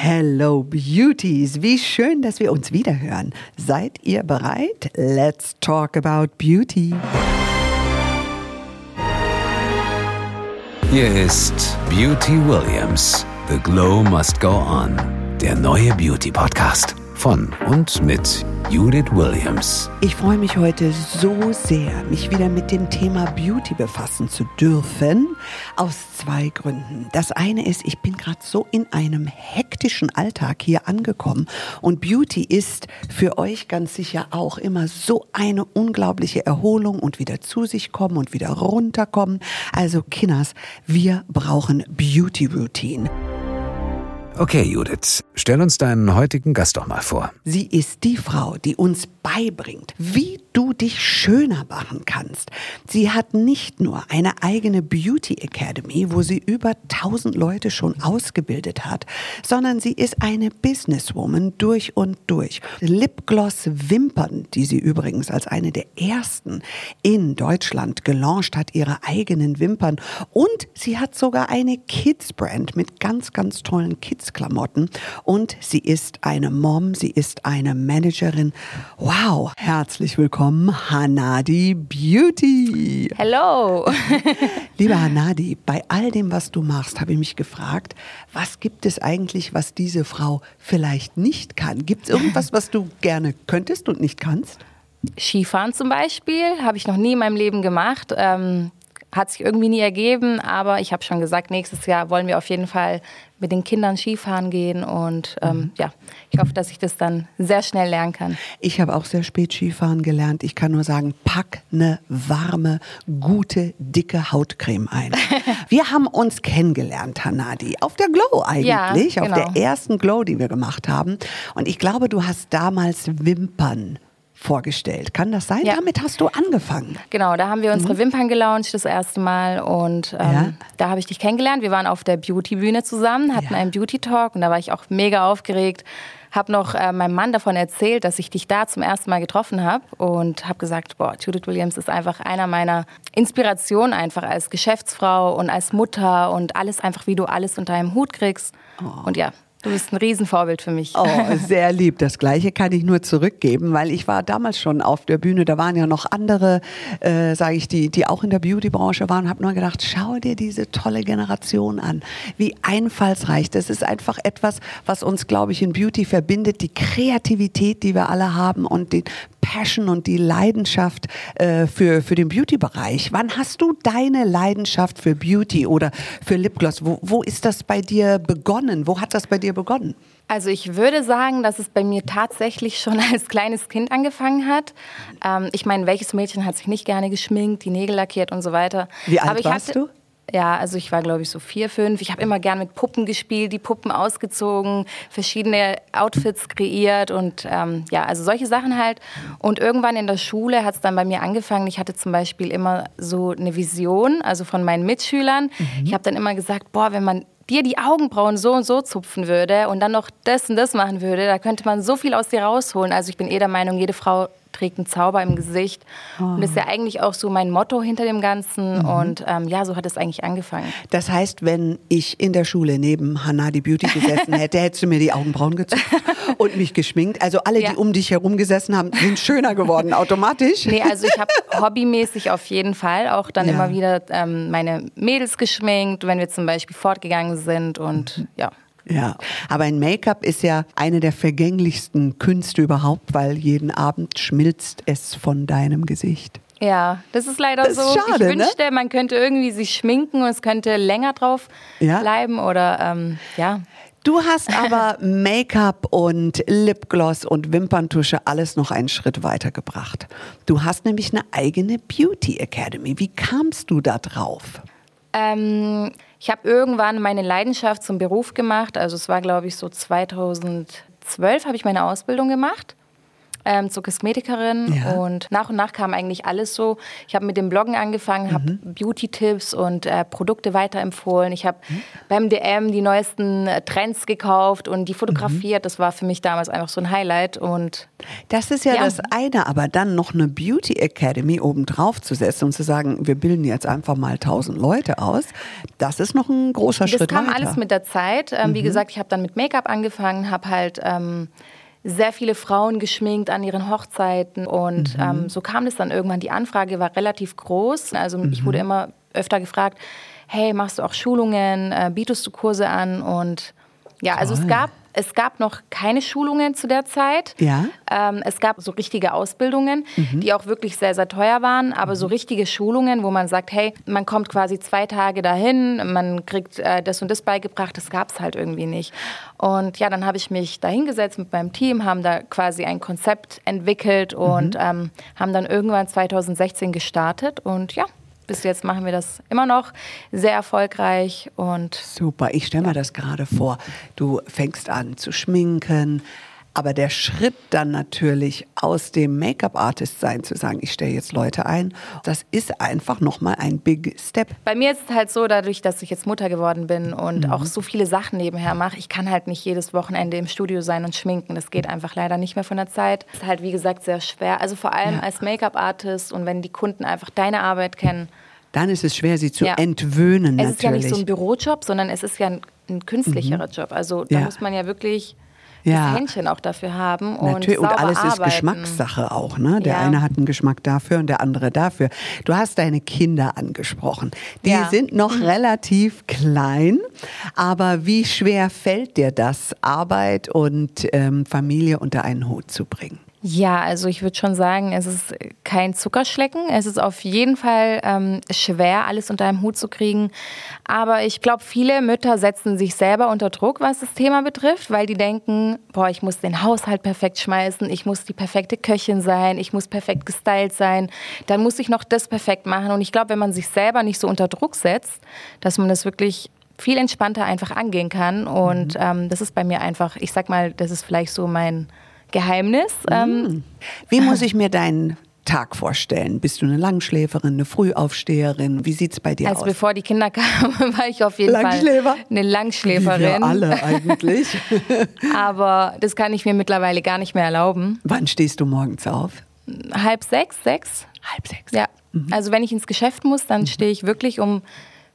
Hello Beauties, wie schön, dass wir uns wiederhören. Seid ihr bereit? Let's talk about beauty. Hier ist Beauty Williams. The Glow Must Go On. Der neue Beauty Podcast von und mit Judith Williams. Ich freue mich heute so sehr, mich wieder mit dem Thema Beauty befassen zu dürfen. Aus zwei Gründen. Das eine ist, ich bin gerade so in einem hektischen Alltag hier angekommen. Und Beauty ist für euch ganz sicher auch immer so eine unglaubliche Erholung und wieder zu sich kommen und wieder runterkommen. Also Kinners, wir brauchen Beauty Routine. Okay, Judith, stell uns deinen heutigen Gast doch mal vor. Sie ist die Frau, die uns beibringt, wie du dich schöner machen kannst. Sie hat nicht nur eine eigene Beauty Academy, wo sie über 1000 Leute schon ausgebildet hat, sondern sie ist eine Businesswoman durch und durch. Lipgloss Wimpern, die sie übrigens als eine der ersten in Deutschland gelauncht hat, ihre eigenen Wimpern. Und sie hat sogar eine Kids Brand mit ganz, ganz tollen Kids-Klamotten. Und sie ist eine Mom, sie ist eine Managerin. Wow, herzlich willkommen, Hanadi Beauty. Hello. Liebe Hanadi, bei all dem, was du machst, habe ich mich gefragt, was gibt es eigentlich, was diese Frau vielleicht nicht kann? Gibt es irgendwas, was du gerne könntest und nicht kannst? Skifahren zum Beispiel habe ich noch nie in meinem Leben gemacht. Ähm, hat sich irgendwie nie ergeben, aber ich habe schon gesagt, nächstes Jahr wollen wir auf jeden Fall mit den Kindern Skifahren gehen und ähm, mhm. ja, ich hoffe, dass ich das dann sehr schnell lernen kann. Ich habe auch sehr spät Skifahren gelernt. Ich kann nur sagen, pack eine warme, gute, dicke Hautcreme ein. wir haben uns kennengelernt, Hanadi, auf der Glow eigentlich, ja, genau. auf der ersten Glow, die wir gemacht haben. Und ich glaube, du hast damals Wimpern vorgestellt. Kann das sein? Ja. Damit hast du angefangen. Genau, da haben wir unsere mhm. Wimpern gelauncht das erste Mal und ähm, ja. da habe ich dich kennengelernt. Wir waren auf der Beauty-Bühne zusammen, hatten ja. einen Beauty-Talk und da war ich auch mega aufgeregt. Habe noch äh, meinem Mann davon erzählt, dass ich dich da zum ersten Mal getroffen habe und habe gesagt, boah, Judith Williams ist einfach einer meiner Inspirationen einfach als Geschäftsfrau und als Mutter und alles einfach, wie du alles unter einem Hut kriegst. Oh. Und ja, Du bist ein Riesenvorbild für mich. Oh, sehr lieb. Das Gleiche kann ich nur zurückgeben, weil ich war damals schon auf der Bühne. Da waren ja noch andere, äh, sage ich, die, die auch in der Beauty-Branche waren. Habe nur gedacht, schau dir diese tolle Generation an. Wie einfallsreich. Das ist einfach etwas, was uns, glaube ich, in Beauty verbindet. Die Kreativität, die wir alle haben und den Passion und die Leidenschaft äh, für, für den Beauty-Bereich. Wann hast du deine Leidenschaft für Beauty oder für Lipgloss? Wo, wo ist das bei dir begonnen? Wo hat das bei dir begonnen? Also ich würde sagen, dass es bei mir tatsächlich schon als kleines Kind angefangen hat. Ähm, ich meine, welches Mädchen hat sich nicht gerne geschminkt, die Nägel lackiert und so weiter. Wie alt warst hatte, du? Ja, also ich war, glaube ich, so vier, fünf. Ich habe immer gern mit Puppen gespielt, die Puppen ausgezogen, verschiedene Outfits kreiert und ähm, ja, also solche Sachen halt. Und irgendwann in der Schule hat es dann bei mir angefangen. Ich hatte zum Beispiel immer so eine Vision, also von meinen Mitschülern. Mhm. Ich habe dann immer gesagt, boah, wenn man dir die Augenbrauen so und so zupfen würde und dann noch das und das machen würde, da könnte man so viel aus dir rausholen. Also ich bin eh der Meinung, jede Frau trägt einen Zauber im Gesicht. Oh. Und das ist ja eigentlich auch so mein Motto hinter dem Ganzen. Mhm. Und ähm, ja, so hat es eigentlich angefangen. Das heißt, wenn ich in der Schule neben Hanadi Beauty gesessen hätte, hättest du mir die Augenbrauen gezupft und mich geschminkt. Also alle, ja. die um dich herum gesessen haben, sind schöner geworden, automatisch. Nee, also ich habe hobbymäßig auf jeden Fall auch dann ja. immer wieder ähm, meine Mädels geschminkt, wenn wir zum Beispiel fortgegangen sind und mhm. ja. Ja, aber ein Make-up ist ja eine der vergänglichsten Künste überhaupt, weil jeden Abend schmilzt es von deinem Gesicht. Ja, das ist leider das ist so. Schade, ich ne? wünschte, ne? man könnte irgendwie sich schminken und es könnte länger drauf ja. bleiben oder ähm, ja. Du hast aber Make-up und Lipgloss und Wimperntusche alles noch einen Schritt weiter gebracht. Du hast nämlich eine eigene Beauty Academy. Wie kamst du da drauf? Ähm, ich habe irgendwann meine Leidenschaft zum Beruf gemacht. Also es war, glaube ich, so 2012 habe ich meine Ausbildung gemacht. Ähm, zur Kosmetikerin Ja. und nach und nach kam eigentlich alles so. Ich habe mit dem Bloggen angefangen, habe Mhm. Beauty-Tipps und äh, Produkte weiterempfohlen. Ich habe Mhm. beim DM die neuesten äh, Trends gekauft und die Mhm. fotografiert. Das war für mich damals einfach so ein Highlight und Das ist ja, Ja. das eine, aber dann noch eine Beauty Academy obendrauf zu setzen und zu sagen, wir bilden jetzt einfach mal tausend Leute aus, das ist noch ein großer Das Schritt kam weiter. Mhm. alles mit der Zeit. Ähm, Wie gesagt, ich habe dann mit Make-up angefangen, habe halt ähm, sehr viele Frauen geschminkt an ihren Hochzeiten und Mhm. ähm, so kam es dann irgendwann. Die Anfrage war relativ groß. Also ich Mhm. wurde immer öfter gefragt, hey, machst du auch Schulungen, äh, bietest du Kurse an und ja, also es Toll. gab es gab noch keine Schulungen zu der Zeit. Ja. Ähm, es gab so richtige Ausbildungen, Mhm. die auch wirklich sehr, sehr teuer waren, aber so richtige Schulungen, wo man sagt, hey, man kommt quasi zwei Tage dahin, man kriegt äh, das und das beigebracht, das gab es halt irgendwie nicht. Und ja, dann habe ich mich da hingesetzt mit meinem Team, haben da quasi ein Konzept entwickelt und Mhm. ähm, haben dann irgendwann 2016 gestartet und ja, bis jetzt machen wir das immer noch sehr erfolgreich und Super, ich stelle mir das gerade vor. Du fängst an zu schminken, aber der Schritt dann natürlich aus dem Make-up-Artist sein zu sagen, ich stelle jetzt Leute ein, das ist einfach nochmal ein Big Step. Bei mir ist es halt so, dadurch, dass ich jetzt Mutter geworden bin und auch so viele Sachen nebenher mache, ich kann halt nicht jedes Wochenende im Studio sein und schminken. Das geht einfach leider nicht mehr von der Zeit. Ist halt, wie gesagt, sehr schwer. Also vor allem Ja. als Make-up-Artist und wenn die Kunden einfach deine Arbeit kennen. Dann ist es schwer, sie zu Ja. entwöhnen Es ist ja natürlich. Mhm. nicht so ein Bürojob, sondern es ist ja ein, ein künstlicherer Job. Also da Ja. muss man ja wirklich Ja. das Händchen auch dafür haben und Natürlich, und alles ist arbeiten. Geschmackssache auch. Ne? Der Ja. eine hat einen Geschmack dafür und der andere dafür. Du hast deine Kinder angesprochen. Die Ja. sind noch relativ klein, aber wie schwer fällt dir das, Arbeit und ähm, Familie unter einen Hut zu bringen? Ja, also ich würde schon sagen, es ist kein Zuckerschlecken. Es ist auf jeden Fall ähm, schwer, alles unter einem Hut zu kriegen. Aber ich glaube, viele Mütter setzen sich selber unter Druck, was das Thema betrifft, weil die denken, boah, ich muss den Haushalt perfekt schmeißen, ich muss die perfekte Köchin sein, ich muss perfekt gestylt sein, dann muss ich noch das perfekt machen. Und ich glaube, wenn man sich selber nicht so unter Druck setzt, dass man das wirklich viel entspannter einfach angehen kann. Und ähm, das ist bei mir einfach, ich sag mal, das ist vielleicht so mein Geheimnis. Ähm, Wie muss ich mir deinen Tag vorstellen? Bist du eine Langschläferin, eine Frühaufsteherin? Wie sieht es bei dir Also aus? bevor die Kinder kamen, war ich auf jeden Langschläfer? Fall eine Wie wir Langschläferin. alle eigentlich. Aber das kann ich mir mittlerweile gar nicht mehr erlauben. Wann stehst du morgens auf? Halb sechs, sechs? Halb sechs. Ja. Also wenn ich ins Geschäft muss, dann stehe ich wirklich um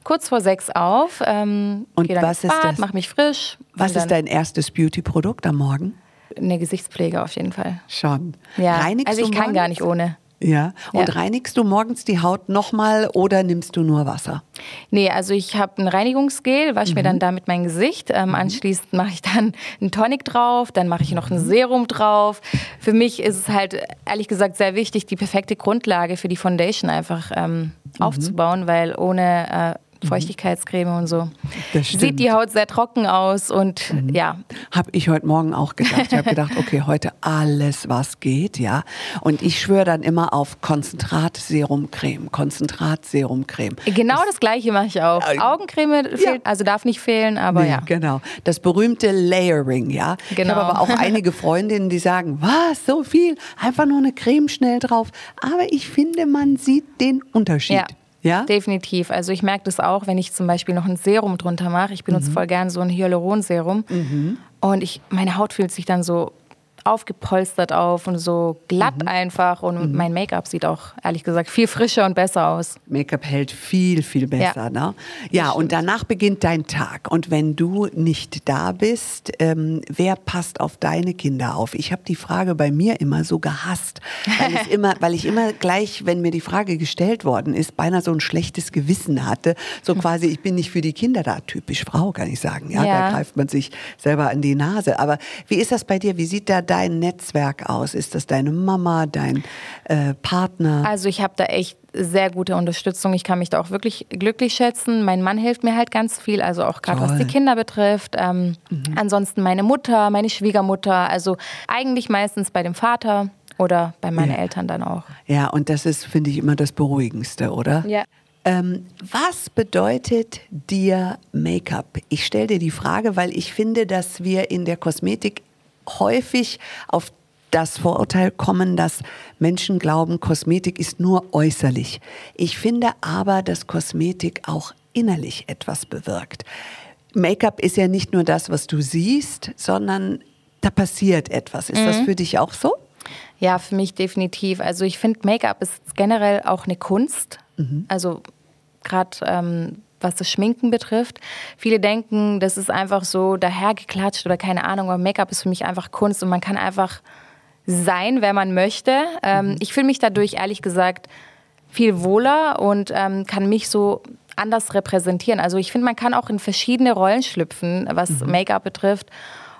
kurz vor sechs auf. Ähm, Und was ins ist Bad, das? mach mich frisch. Was ist dein erstes Beauty-Produkt am Morgen? Eine Gesichtspflege auf jeden Fall. Schon. Ja. Reinigst also ich du kann gar nicht ohne. Ja. Und Ja. reinigst du morgens die Haut nochmal oder nimmst du nur Wasser? Nee, also ich habe ein Reinigungsgel, wasche mir Mhm. dann damit mein Gesicht. Ähm, Anschließend mache ich dann einen Tonic drauf, dann mache ich noch Mhm. ein Serum drauf. Für mich ist es halt ehrlich gesagt sehr wichtig, die perfekte Grundlage für die Foundation einfach ähm, Mhm. aufzubauen, weil ohne äh, Feuchtigkeitscreme und so Das. Mhm. sieht die Haut sehr trocken aus und ja, Habe ich heute Morgen auch gedacht. Ich habe gedacht, okay, heute alles, was geht, ja. Und ich schwöre dann immer auf Konzentrat Serumcreme, Konzentrat Serumcreme. genau das gleiche mache ich auch. Äh, Augencreme fehlt, also darf nicht fehlen, aber Nee, ja. Genau. Das berühmte Layering, ja. Ich Genau. habe aber auch einige Freundinnen, die sagen, was, so viel? Einfach nur eine Creme schnell drauf. Aber ich finde, man sieht den Unterschied. Ja. Ja? Definitiv. Also ich merke das auch, wenn ich zum Beispiel noch ein Serum drunter mache. Ich benutze voll gern so ein Hyaluronserum. Und ich, meine Haut fühlt sich dann so aufgepolstert auf und so glatt einfach. Und mein Make-up sieht auch, ehrlich gesagt, viel frischer und besser aus. Make-up hält viel, viel besser. Ja. Ne? Ja, und danach beginnt dein Tag. Und wenn du nicht da bist, ähm, wer passt auf deine Kinder auf? Ich habe die Frage bei mir immer so gehasst, weil ich, immer, weil ich immer gleich, wenn mir die Frage gestellt worden ist, beinahe so ein schlechtes Gewissen hatte. So quasi, ich bin nicht für die Kinder da. Typisch Frau, kann ich sagen. Ja, Ja. Da greift man sich selber an die Nase. Aber wie ist das bei dir? Wie sieht da dein Netzwerk aus? Ist das deine Mama, dein äh, Partner? Also ich habe da echt sehr gute Unterstützung. Ich kann mich da auch wirklich glücklich schätzen. Mein Mann hilft mir halt ganz viel, also auch gerade was die Kinder betrifft. Ähm, Ansonsten meine Mutter, meine Schwiegermutter, also eigentlich meistens bei dem Vater oder bei meinen Ja. Eltern dann auch. Ja, und das ist, finde ich, immer das Beruhigendste, oder? Ja. Ähm, was bedeutet dir Make-up? Ich stelle dir die Frage, weil ich finde, dass wir in der Kosmetik häufig auf das Vorurteil kommen, dass Menschen glauben, Kosmetik ist nur äußerlich. Ich finde aber, dass Kosmetik auch innerlich etwas bewirkt. Make-up ist ja nicht nur das, was du siehst, sondern da passiert etwas. Ist mhm. das für dich auch so? Ja, für mich definitiv. Also ich finde, Make-up ist generell auch eine Kunst. Mhm. Also gerade ähm, was das Schminken betrifft. Viele denken, das ist einfach so dahergeklatscht oder keine Ahnung, aber Make-up ist für mich einfach Kunst und man kann einfach sein, wer man möchte. Ähm, mhm. Ich fühle mich dadurch ehrlich gesagt viel wohler und ähm, kann mich so anders repräsentieren. Also ich finde, man kann auch in verschiedene Rollen schlüpfen, was mhm. Make-up betrifft.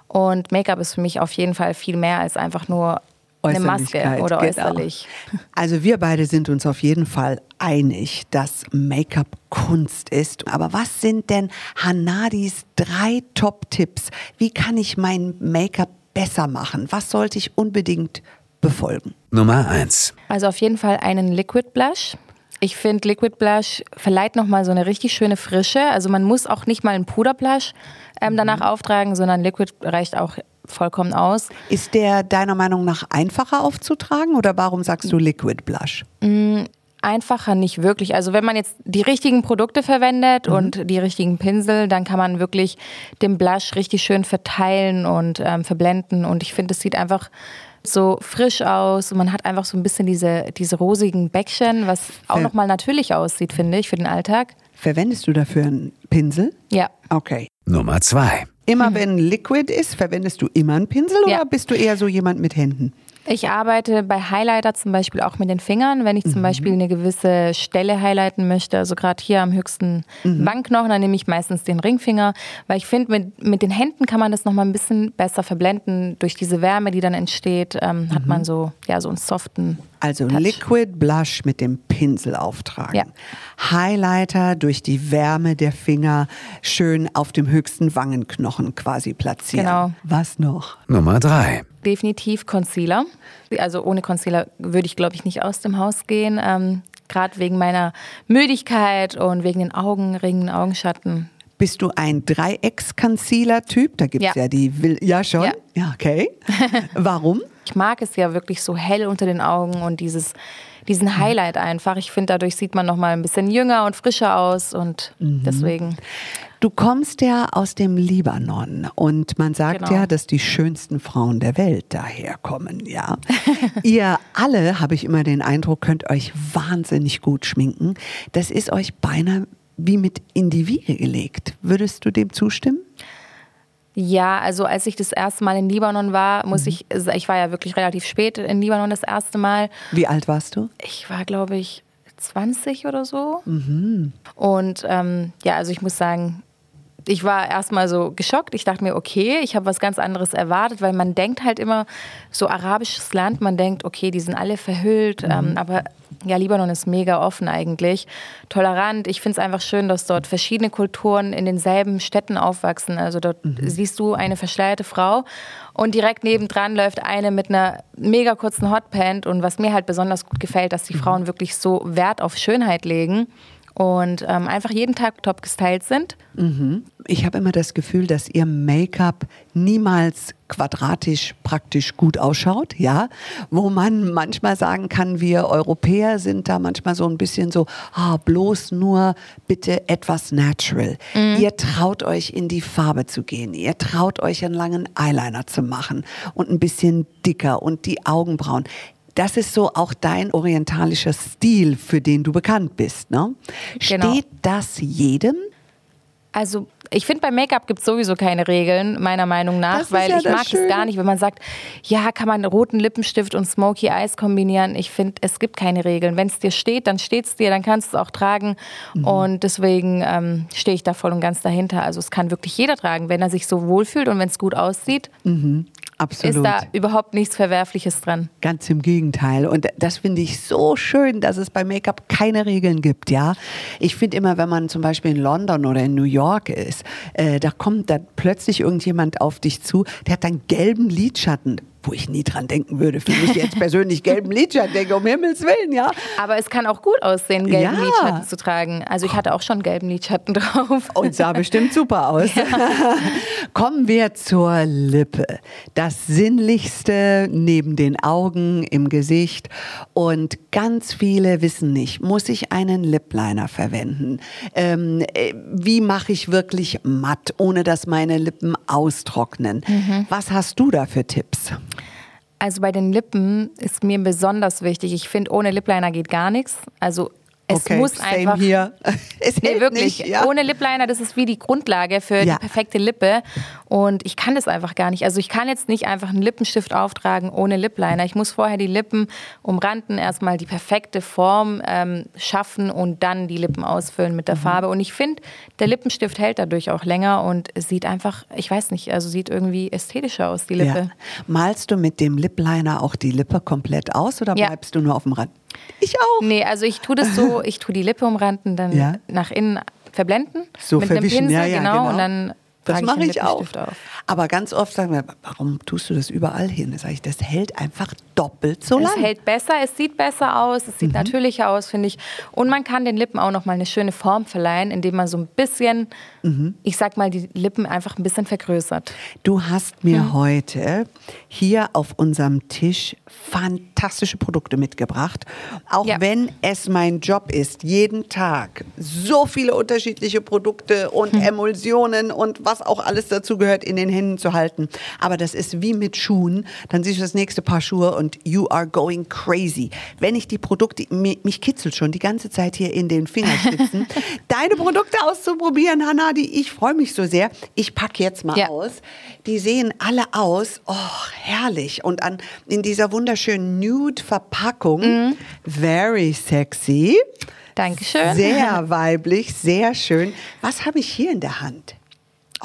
Und Make-up ist für mich auf jeden Fall viel mehr als einfach nur eine Maske oder genau. äußerlich. Also wir beide sind uns auf jeden Fall einig, dass Make-up Kunst ist. Aber was sind denn Hanadis drei Top-Tipps? Wie kann ich mein Make-up besser machen? Was sollte ich unbedingt befolgen? Nummer eins. Also auf jeden Fall einen Liquid Blush. Ich finde, Liquid Blush verleiht nochmal so eine richtig schöne Frische. Also man muss auch nicht mal einen Puderblush ähm, danach mhm. auftragen, sondern Liquid reicht auch vollkommen aus. Ist der deiner Meinung nach einfacher aufzutragen oder warum sagst du Liquid Blush? Mm, einfacher nicht wirklich. Also wenn man jetzt die richtigen Produkte verwendet mhm. und die richtigen Pinsel, dann kann man wirklich den Blush richtig schön verteilen und ähm, verblenden. Und ich finde, es sieht einfach so frisch aus und man hat einfach so ein bisschen diese, diese rosigen Bäckchen, was auch nochmal natürlich aussieht, finde ich, für den Alltag. Verwendest du dafür einen Pinsel? Ja. Okay. Nummer zwei. Immer mhm. wenn Liquid ist, verwendest du immer einen Pinsel ja. oder bist du eher so jemand mit Händen? Ich arbeite bei Highlighter zum Beispiel auch mit den Fingern. Wenn ich zum mhm. Beispiel eine gewisse Stelle highlighten möchte, also gerade hier am höchsten mhm. Wangenknochen, dann nehme ich meistens den Ringfinger, weil ich finde, mit, mit den Händen kann man das nochmal ein bisschen besser verblenden. Durch diese Wärme, die dann entsteht, ähm, hat man mhm. so, ja, so einen soften also Touch. Liquid Blush mit dem Pinsel auftragen. Ja. Highlighter durch die Wärme der Finger schön auf dem höchsten Wangenknochen quasi platzieren. Genau. Was noch? Nummer drei. Definitiv Concealer. Also ohne Concealer würde ich, glaube ich, nicht aus dem Haus gehen. Ähm, Gerade wegen meiner Müdigkeit und wegen den Augenringen, Augenschatten. Bist du ein Dreiecks-Concealer-Typ? Da gibt es ja. ja. die. Will ja, schon? Ja, ja okay. Warum? Ich mag es ja wirklich so hell unter den Augen und dieses, diesen Highlight einfach. Ich finde, dadurch sieht man noch mal ein bisschen jünger und frischer aus und mhm. deswegen. Du kommst ja aus dem Libanon und man sagt genau. ja, dass die schönsten Frauen der Welt daherkommen, ja. Ihr alle, habe ich immer den Eindruck, könnt euch wahnsinnig gut schminken. Das ist euch beinahe wie mit in die Wiege gelegt. Würdest du dem zustimmen? Ja, also als ich das erste Mal in Libanon war, muss mhm. ich, also ich war ja wirklich relativ spät in Libanon das erste Mal. Wie alt warst du? Ich war, glaube ich, 20 oder so. Mhm. Und ähm, ja, also ich muss sagen, ich war erstmal so geschockt. Ich dachte mir, okay, ich habe was ganz anderes erwartet, weil man denkt halt immer, so arabisches Land, man denkt, okay, die sind alle verhüllt, mhm. ähm, aber ja, Libanon ist mega offen eigentlich, tolerant. Ich finde es einfach schön, dass dort verschiedene Kulturen in denselben Städten aufwachsen. Also dort mhm. siehst du eine verschleierte Frau und direkt nebendran läuft eine mit einer mega kurzen Hotpant. Und was mir halt besonders gut gefällt, dass die mhm. Frauen wirklich so Wert auf Schönheit legen und ähm, einfach jeden Tag top gestylt sind. Mhm. Ich habe immer das Gefühl, dass ihr Make-up niemals quadratisch praktisch gut ausschaut, ja, wo man manchmal sagen kann, wir Europäer sind da manchmal so ein bisschen so, ah, bloß nur bitte etwas natural. Mhm. Ihr traut euch in die Farbe zu gehen, ihr traut euch einen langen Eyeliner zu machen und ein bisschen dicker und die Augenbrauen das ist so auch dein orientalischer Stil, für den du bekannt bist. Ne? Genau. Steht das jedem? Also ich finde, bei Make-up gibt es sowieso keine Regeln, meiner Meinung nach, weil ja ich mag Schöne. es gar nicht, wenn man sagt, ja, kann man roten Lippenstift und Smoky Eyes kombinieren. Ich finde, es gibt keine Regeln. Wenn es dir steht, dann steht es dir, dann kannst du es auch tragen. Mhm. Und deswegen ähm, stehe ich da voll und ganz dahinter. Also es kann wirklich jeder tragen, wenn er sich so wohlfühlt und wenn es gut aussieht. Mhm. Absolut. Ist da überhaupt nichts Verwerfliches dran? Ganz im Gegenteil. Und das finde ich so schön, dass es bei Make-up keine Regeln gibt, ja. Ich finde immer, wenn man zum Beispiel in London oder in New York ist, äh, da kommt dann plötzlich irgendjemand auf dich zu, der hat dann gelben Lidschatten wo ich nie dran denken würde, für mich jetzt persönlich gelben Lidschatten denke, um Himmels Willen, ja. Aber es kann auch gut aussehen, gelben Ja. Lidschatten zu tragen. Also ich hatte auch schon gelben Lidschatten drauf. Und sah bestimmt super aus. Kommen wir zur Lippe. Das Sinnlichste neben den Augen, im Gesicht. Und ganz viele wissen nicht, muss ich einen Lip-Liner verwenden? Ähm, äh, wie mache ich wirklich matt, ohne dass meine Lippen austrocknen? Was hast du da für Tipps? Also bei den Lippen ist mir besonders wichtig. Ich finde, ohne Lipliner geht gar nichts. Also es okay, muss same einfach. hier. Es Nee, wirklich. Nicht, ja. Ohne Lipliner, das ist wie die Grundlage für Ja. die perfekte Lippe. Und ich kann das einfach gar nicht. Also ich kann jetzt nicht einfach einen Lippenstift auftragen ohne Lipliner. Ich muss vorher die Lippen umranden, erstmal die perfekte Form ähm, schaffen und dann die Lippen ausfüllen Mhm. mit der Farbe. Und ich finde, der Lippenstift hält dadurch auch länger und es sieht einfach, ich weiß nicht, also sieht irgendwie ästhetischer aus, die Lippe. Ja. Malst du mit dem Lip-Liner auch die Lippe komplett aus oder bleibst du nur auf dem Rand? Ich auch. Nee, also ich tue das so, ich tue die Lippe umranden, dann Ja. nach innen verblenden. So mit verwischen, einem Pinsel, ja, ja, genau, genau. Und dann Das mache ich auch. Aber ganz oft sagen wir, warum tust du das überall hin? Da sage ich, das hält einfach doppelt so Es lang. hält besser, es sieht besser aus, es Mhm. sieht natürlicher aus, finde ich. Und man kann den Lippen auch noch mal eine schöne Form verleihen, indem man so ein bisschen, Mhm. ich sag mal, die Lippen einfach ein bisschen vergrößert. Du hast mir Hm. heute hier auf unserem Tisch fantastische Produkte mitgebracht. Auch Ja. wenn es mein Job ist, jeden Tag so viele unterschiedliche Produkte und Hm. Emulsionen und was auch alles dazu gehört, in den Händen zu halten. Aber das ist wie mit Schuhen. Dann siehst du das nächste Paar Schuhe und you are going crazy. Wenn ich die Produkte, mi- mich kitzelt schon die ganze Zeit hier in den Fingerspitzen, deine Produkte auszuprobieren, Hanadi. Ich freue mich so sehr. Ich packe jetzt mal Ja. aus. Die sehen alle aus, oh, herrlich. Und an, in dieser wunderschönen Nude-Verpackung, Mhm. very sexy. Dankeschön. Sehr weiblich, sehr schön. Was habe ich hier in der Hand?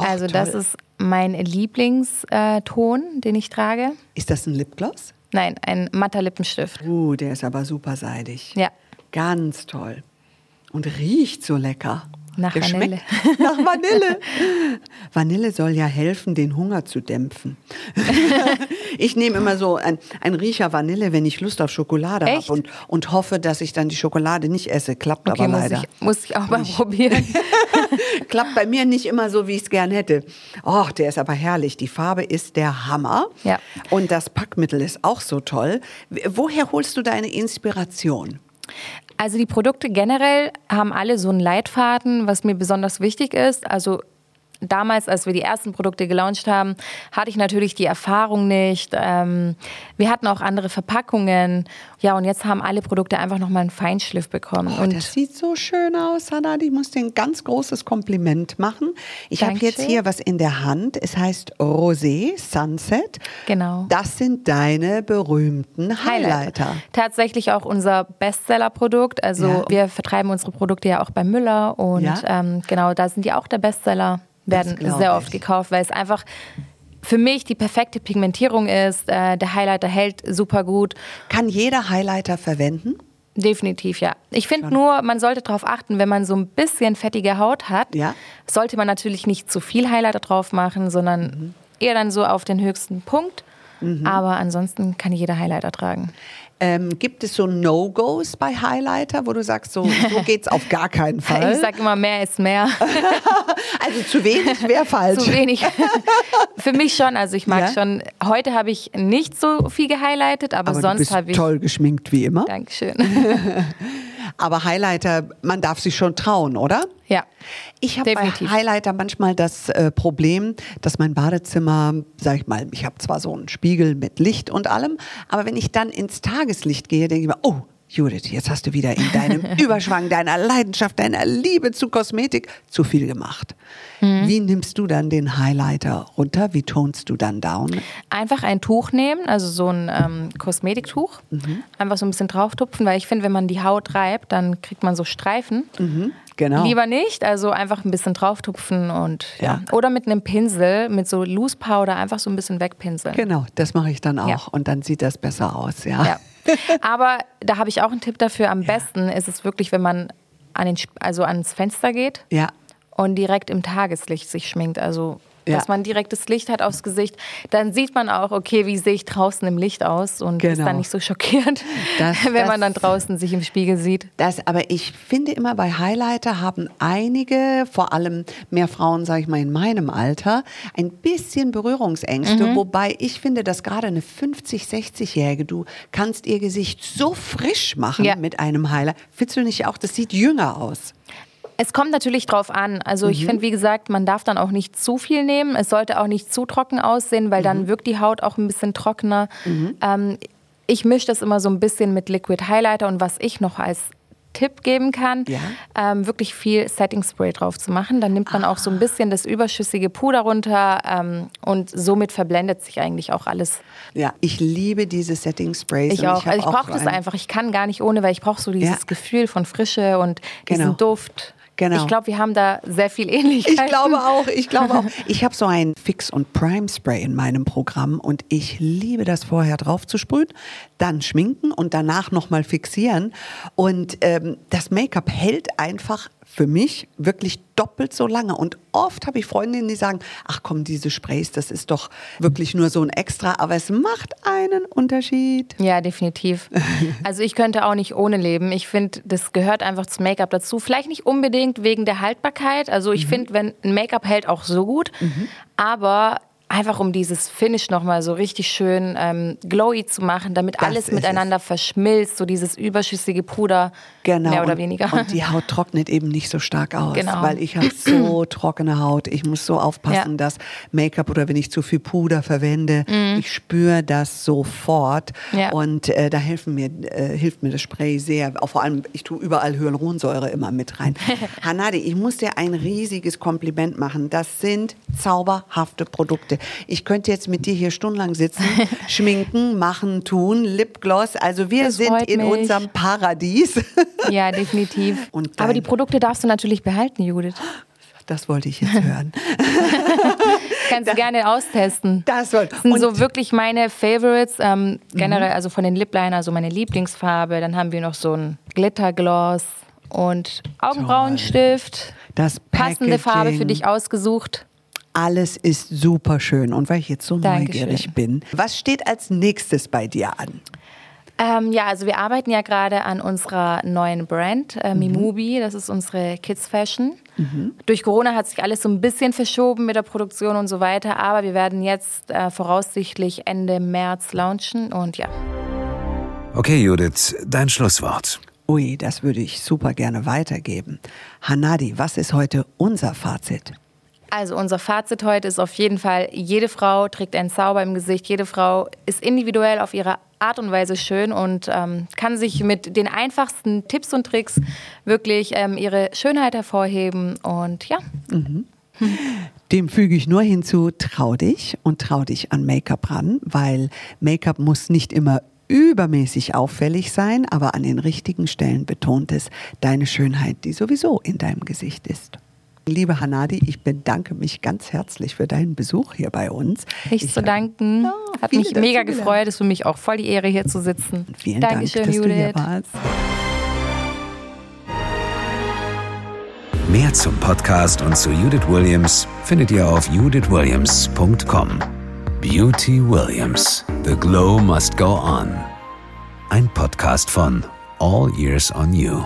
Also das toll. ist mein Lieblingston, den ich trage. Ist das ein Lipgloss? Nein, ein matter Lippenstift. Uh, der ist aber super seidig. Ja. Ganz toll. Und riecht so lecker. Nach Der Vanille. Nach Vanille. Vanille soll ja helfen, den Hunger zu dämpfen. ich nehme immer so ein, ein Riecher Vanille, wenn ich Lust auf Schokolade habe und, und hoffe, dass ich dann die Schokolade nicht esse. Klappt Okay, aber muss leider. ich, muss ich auch mal probieren. Klappt bei mir nicht immer so, wie ich es gern hätte. Oh, der ist aber herrlich. Die Farbe ist der Hammer. Ja. Und das Packmittel ist auch so toll. Woher holst du deine Inspiration? Also die Produkte generell haben alle so einen Leitfaden, was mir besonders wichtig ist. Also damals, als wir die ersten Produkte gelauncht haben, hatte ich natürlich die Erfahrung nicht. Ähm, wir hatten auch andere Verpackungen. Ja, und jetzt haben alle Produkte einfach nochmal einen Feinschliff bekommen. Oh, und das sieht so schön aus, Hannah. Ich muss dir ein ganz großes Kompliment machen. Ich habe jetzt hier was in der Hand. Es heißt Rosé Sunset. Genau. Das sind deine berühmten Highlighter. Tatsächlich auch unser Bestseller-Produkt. Also Ja. wir vertreiben unsere Produkte ja auch bei Müller und Ja. ähm, genau, da sind die auch der Bestseller, werden sehr ich. oft gekauft, weil es einfach für mich die perfekte Pigmentierung ist. Äh, der Highlighter hält super gut. Kann jeder Highlighter verwenden? Definitiv, ja. Ich finde nur, man sollte darauf achten, wenn man so ein bisschen fettige Haut hat, Ja. sollte man natürlich nicht zu viel Highlighter drauf machen, sondern Mhm. eher dann so auf den höchsten Punkt. Aber ansonsten kann jeder Highlighter tragen. Ähm, gibt es so No-Gos bei Highlighter, wo du sagst, so, so geht's auf gar keinen Fall? Ich sage immer, mehr ist mehr. also zu wenig wäre falsch. Zu wenig. Für mich schon. Also ich mag Ja? schon. Heute habe ich nicht so viel gehighlightet, aber, Aber sonst habe ich. toll geschminkt wie immer. Dankeschön. Aber Highlighter, man darf sich schon trauen, oder? ja. Ich habe bei. Highlighter manchmal das äh, Problem, dass mein Badezimmer, sag ich mal, ich habe zwar so einen Spiegel mit Licht und allem, aber wenn ich dann ins Tageslicht gehe, denke ich mir, oh, Judith, jetzt hast du wieder in deinem Überschwang deiner Leidenschaft, deiner Liebe zu Kosmetik zu viel gemacht. Mhm. Wie nimmst du dann den Highlighter runter? Wie tonst du dann down? Einfach ein Tuch nehmen, also so ein ähm, Kosmetiktuch. Mhm. Einfach so ein bisschen drauftupfen, weil ich finde, wenn man die Haut reibt, dann kriegt man so Streifen. Genau. Lieber nicht, also einfach ein bisschen drauftupfen und ja. Ja. Oder mit einem Pinsel, mit so Loose Powder einfach so ein bisschen wegpinseln. Genau, das mache ich dann auch Ja. und dann sieht das besser aus, ja. Ja. Aber da habe ich auch einen Tipp dafür. Am besten ist es wirklich, wenn man an den, also ans Fenster geht Ja. und direkt im Tageslicht sich schminkt. Also Ja. dass man direktes Licht hat aufs Gesicht. Dann sieht man auch, okay, wie sehe ich draußen im Licht aus und ist Genau. dann nicht so schockiert, Das- wenn das- man dann draußen sich im Spiegel sieht. Das, aber ich finde immer bei Highlighter haben einige, vor allem mehr Frauen, sage ich mal, in meinem Alter, ein bisschen Berührungsängste. Mhm. Wobei ich finde, dass gerade eine 50-, 60-Jährige, du kannst ihr Gesicht so frisch machen Ja. mit einem Highlighter. Findest du nicht auch, das sieht jünger aus? Es kommt natürlich drauf an. Also ich finde, wie gesagt, man darf dann auch nicht zu viel nehmen. Es sollte auch nicht zu trocken aussehen, weil dann wirkt die Haut auch ein bisschen trockener. Ähm, ich mische das immer so ein bisschen mit Liquid Highlighter und was ich noch als Tipp geben kann, Ja. ähm, wirklich viel Setting Spray drauf zu machen. Dann nimmt man auch so ein bisschen das überschüssige Puder runter ähm, und somit verblendet sich eigentlich auch alles. Ja, ich liebe diese Setting Sprays. Ich auch. hab also ich brauche das einfach. Ich kann gar nicht ohne, weil ich brauche so dieses Ja. Gefühl von Frische und diesen Genau. Duft. Genau. Ich glaube, wir haben da sehr viel Ähnlichkeit. Ich glaube auch, ich glaube auch. Ich habe so ein Fix- und Prime-Spray in meinem Programm und ich liebe das vorher drauf zu sprühen, dann schminken und danach nochmal fixieren. Und ähm, das Make-up hält einfach für mich wirklich doppelt so lange. Und oft habe ich Freundinnen, die sagen, ach komm, diese Sprays, das ist doch wirklich nur so ein Extra, aber es macht einen Unterschied. Ja, definitiv. Also ich könnte auch nicht ohne leben. Ich finde, das gehört einfach zum Make-up dazu. Vielleicht nicht unbedingt wegen der Haltbarkeit. Also Mhm. ich finde, wenn ein Make-up hält auch so gut, aber einfach um dieses Finish nochmal so richtig schön ähm, glowy zu machen, damit Das alles miteinander verschmilzt, so dieses überschüssige Puder, Genau. mehr oder und, weniger. Und die Haut trocknet eben nicht so stark aus. Genau. Weil ich habe so trockene Haut. Ich muss so aufpassen, Ja. dass Make-up oder wenn ich zu viel Puder verwende, ich spüre das sofort. Mhm. Ja. Und äh, da helfen mir, äh, hilft mir das Spray sehr. Auch vor allem, ich tue überall Hyaluronsäure immer mit rein. Hanadi, ich muss dir ein riesiges Kompliment machen. Das sind zauberhafte Produkte. Ich könnte jetzt mit dir hier stundenlang sitzen, schminken, machen, tun, Lipgloss. Also wir Das sind in mich. unserem Paradies. Ja, definitiv. Aber die Produkte darfst du natürlich behalten, Judith. Das wollte ich jetzt hören. Kannst du gerne austesten. Das soll. Das sind Und- so wirklich meine Favorites. Ähm, generell, also von den Lip Liner, so meine Lieblingsfarbe. Dann haben wir noch so ein Glittergloss und Augenbrauenstift. Das Passende Farbe für Packaging. dich ausgesucht. Alles ist super schön. Und weil ich jetzt so Dankeschön. neugierig bin, was steht als nächstes bei dir an? Ähm, ja, also wir arbeiten ja gerade an unserer neuen Brand, äh, Mhm. Mimubi. Das ist unsere Kids Fashion. Durch Corona hat sich alles so ein bisschen verschoben mit der Produktion und so weiter. Aber wir werden jetzt äh, voraussichtlich Ende März launchen. Und ja, Okay, Judith, dein Schlusswort. Ui, das würde ich super gerne weitergeben. Hanadi, was ist heute unser Fazit? Also unser Fazit heute ist auf jeden Fall, jede Frau trägt einen Zauber im Gesicht, jede Frau ist individuell auf ihre Art und Weise schön und ähm, kann sich mit den einfachsten Tipps und Tricks wirklich ähm, ihre Schönheit hervorheben. Und ja, Dem füge ich nur hinzu, trau dich und trau dich an Make-up ran, weil Make-up muss nicht immer übermäßig auffällig sein, aber an den richtigen Stellen betont es deine Schönheit, die sowieso in deinem Gesicht ist. Liebe Hanadi, ich bedanke mich ganz herzlich für deinen Besuch hier bei uns. ich zu danken. Ja, Hat mich mega gefreut. Ist für mich auch voll die Ehre, hier zu sitzen. Vielen Dankeschön, Dank, dass du hier Judith. warst. Mehr zum Podcast und zu Judith Williams findet ihr auf judithwilliams.com. Beauty Williams. The Glow Must Go On. Ein Podcast von All Years on You.